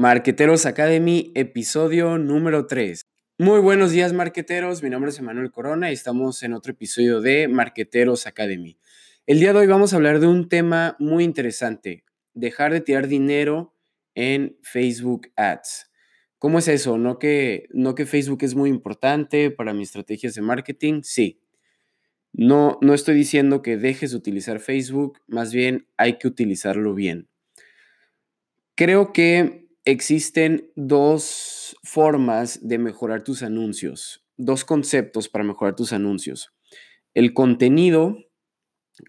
Marqueteros Academy, episodio número 3. Muy buenos días, marqueteros. Mi nombre es Emanuel Corona y estamos en otro episodio de Marqueteros Academy. El día de hoy vamos a hablar de un tema muy interesante: dejar de tirar dinero en Facebook Ads. ¿Cómo es eso? ¿No que, no que Facebook es muy importante para mis estrategias de marketing? Sí. No, no estoy diciendo que dejes de utilizar Facebook, más bien hay que utilizarlo bien. Creo que existen dos formas de mejorar tus anuncios, dos conceptos para mejorar tus anuncios. El contenido,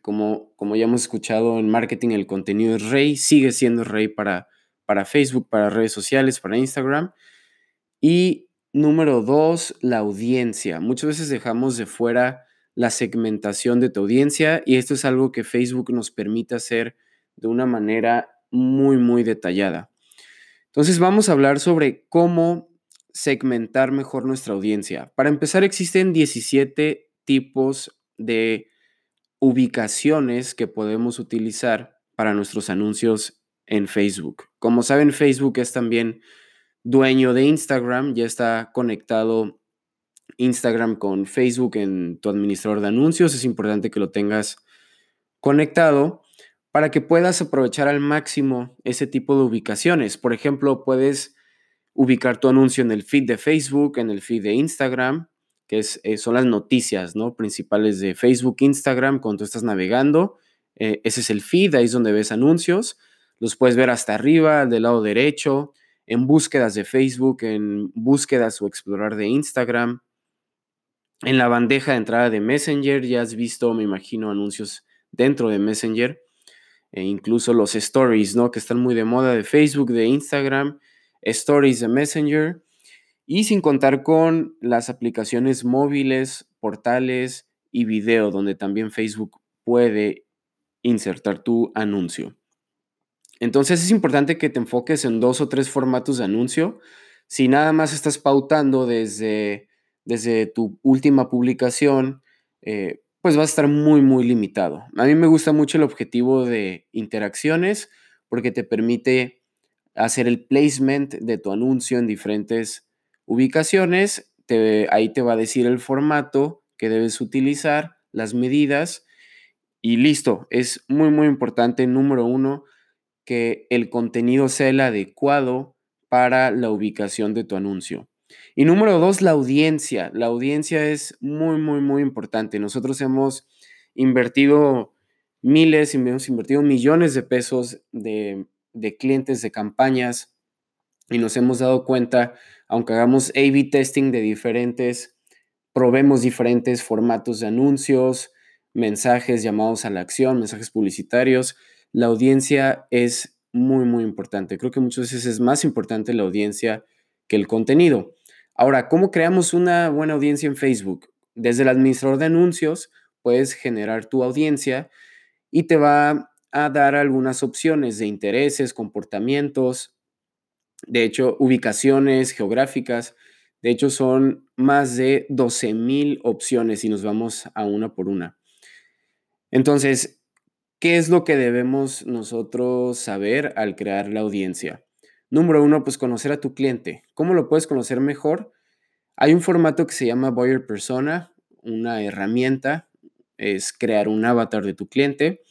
como, como ya hemos escuchado en marketing, el contenido es rey, sigue siendo rey para, para Facebook, para redes sociales, para Instagram. Y número dos, la audiencia. Muchas veces dejamos de fuera la segmentación de tu audiencia y esto es algo que Facebook nos permite hacer de una manera muy, muy detallada. Entonces vamos a hablar sobre cómo segmentar mejor nuestra audiencia. Para empezar, existen 17 tipos de ubicaciones que podemos utilizar para nuestros anuncios en Facebook. Como saben, Facebook es también dueño de Instagram, ya está conectado Instagram con Facebook en tu administrador de anuncios. Es importante que lo tengas conectado para que puedas aprovechar al máximo ese tipo de ubicaciones. Por ejemplo, puedes ubicar tu anuncio en el feed de Facebook, en el feed de Instagram, que eh, son las noticias ¿no? principales de Facebook, Instagram, cuando tú estás navegando. Eh, ese es el feed, ahí es donde ves anuncios. Los puedes ver hasta arriba, del lado derecho, en búsquedas de Facebook, en búsquedas o explorar de Instagram. En la bandeja de entrada de Messenger ya has visto, me imagino, anuncios dentro de Messenger e incluso los stories, ¿no? Que están muy de moda de Facebook, de Instagram, stories de Messenger, y sin contar con las aplicaciones móviles, portales y video, donde también Facebook puede insertar tu anuncio. Entonces es importante que te enfoques en dos o tres formatos de anuncio. Si nada más estás pautando desde, desde tu última publicación, eh, pues va a estar muy, muy limitado. A mí me gusta mucho el objetivo de interacciones porque te permite hacer el placement de tu anuncio en diferentes ubicaciones. ahí te va a decir el formato que debes utilizar, las medidas y listo. Es muy, muy importante, número uno, que el contenido sea el adecuado para la ubicación de tu anuncio. Y número dos, la audiencia. La audiencia es muy, muy, muy importante. Nosotros hemos invertido miles, hemos invertido millones de pesos de, clientes, de campañas, y nos hemos dado cuenta, aunque hagamos A-B testing de diferentes, probemos diferentes formatos de anuncios, mensajes llamados a la acción, mensajes publicitarios, la audiencia es muy, muy importante. Creo que muchas veces es más importante la audiencia que el contenido. Ahora, ¿cómo creamos una buena audiencia en Facebook? Desde el administrador de anuncios puedes generar tu audiencia y te va a dar algunas opciones de intereses, comportamientos, de hecho, ubicaciones geográficas. De hecho, son más de 12.000 opciones y nos vamos a una por una. Entonces, ¿qué es lo que debemos nosotros saber al crear la audiencia? Número uno, pues conocer a tu cliente. ¿Cómo lo puedes conocer mejor? Hay un formato que se llama Buyer Persona, una herramienta, es crear un avatar de tu cliente.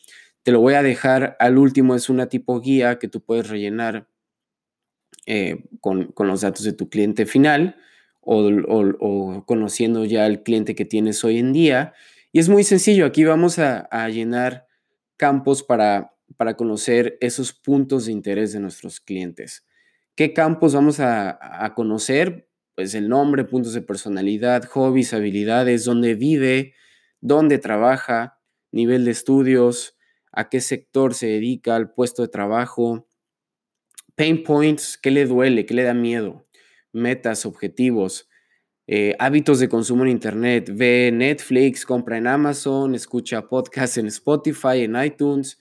Te lo voy a dejar al último, es una tipo guía que tú puedes rellenar eh, con, los datos de tu cliente final o, conociendo ya el cliente que tienes hoy en día. Y es muy sencillo, aquí vamos a, llenar campos para, para conocer esos puntos de interés de nuestros clientes. ¿Qué campos vamos a, conocer? Pues el nombre, puntos de personalidad, hobbies, habilidades, dónde vive, dónde trabaja, nivel de estudios, a qué sector se dedica, al puesto de trabajo, pain points, qué le duele, qué le da miedo, metas, objetivos, eh, hábitos de consumo en Internet, ve Netflix, compra en Amazon, escucha podcasts en Spotify, en iTunes.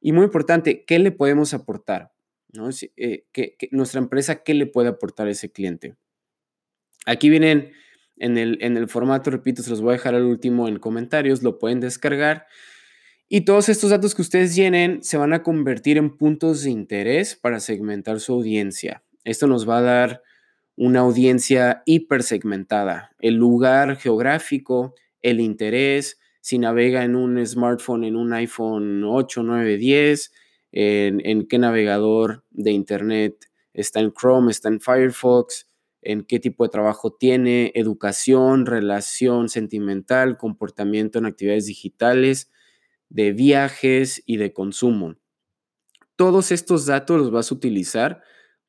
Y muy importante, ¿qué le podemos aportar? ¿No? Eh, que, nuestra empresa, ¿qué le puede aportar a ese cliente? Aquí vienen en el, en el formato, repito, se los voy a dejar al último en comentarios, lo pueden descargar. Y todos estos datos que ustedes llenen se van a convertir en puntos de interés para segmentar su audiencia. Esto nos va a dar una audiencia hipersegmentada, el lugar geográfico, el interés, si navega en un smartphone, en un iPhone 8, 9, 10, en, qué navegador de Internet está en Chrome, está en Firefox, en qué tipo de trabajo tiene, educación, relación sentimental, comportamiento en actividades digitales, de viajes y de consumo. Todos estos datos los vas a utilizar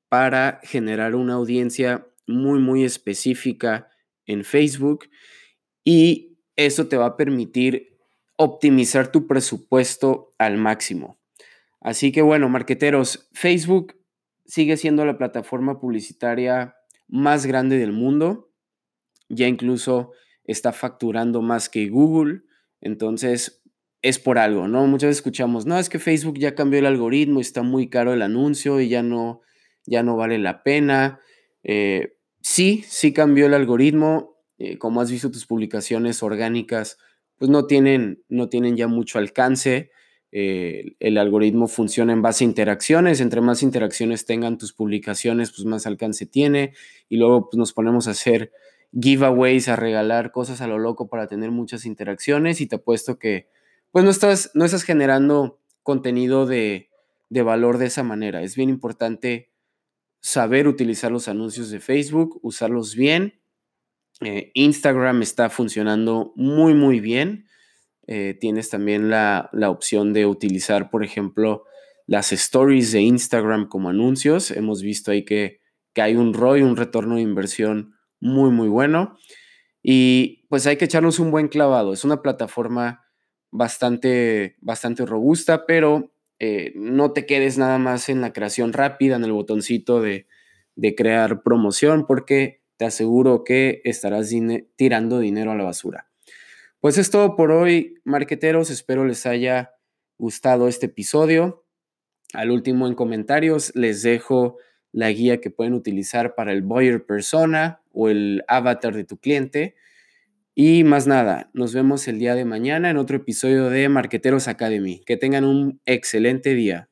para generar una audiencia muy, muy específica en Facebook y eso te va a permitir optimizar tu presupuesto al máximo. Así que bueno, marqueteros, Facebook sigue siendo la plataforma publicitaria más grande del mundo. Ya incluso está facturando más que Google. Entonces, es por algo, ¿no? Muchas veces escuchamos, no, es que Facebook ya cambió el algoritmo, está muy caro el anuncio y ya no, ya no vale la pena. Eh, sí, sí cambió el algoritmo. Eh, como has visto, tus publicaciones orgánicas, pues no tienen, no tienen ya mucho alcance. Eh, el algoritmo funciona en base a interacciones. Entre más interacciones tengan tus publicaciones, pues más alcance tiene. Y luego pues, nos ponemos a hacer giveaways, a regalar cosas a lo loco para tener muchas interacciones. Y te apuesto que pues no estás, no estás generando contenido de, valor de esa manera. Es bien importante saber utilizar los anuncios de Facebook, usarlos bien. Eh, Instagram está funcionando muy, muy bien. Eh, tienes también la, opción de utilizar, por ejemplo, las stories de Instagram como anuncios. Hemos visto ahí que, que hay un ROI, un retorno de inversión muy, muy bueno. Y pues hay que echarnos un buen clavado. Es una plataforma bastante, bastante robusta, pero eh, no te quedes nada más en la creación rápida, en el botoncito de, de crear promoción, porque te aseguro que estarás tirando dinero a la basura. Pues es todo por hoy, marqueteros. Espero les haya gustado este episodio. Al último en comentarios les dejo la guía que pueden utilizar para el buyer persona o el avatar de tu cliente. Y más nada, nos vemos el día de mañana en otro episodio de Marqueteros Academy. Que tengan un excelente día.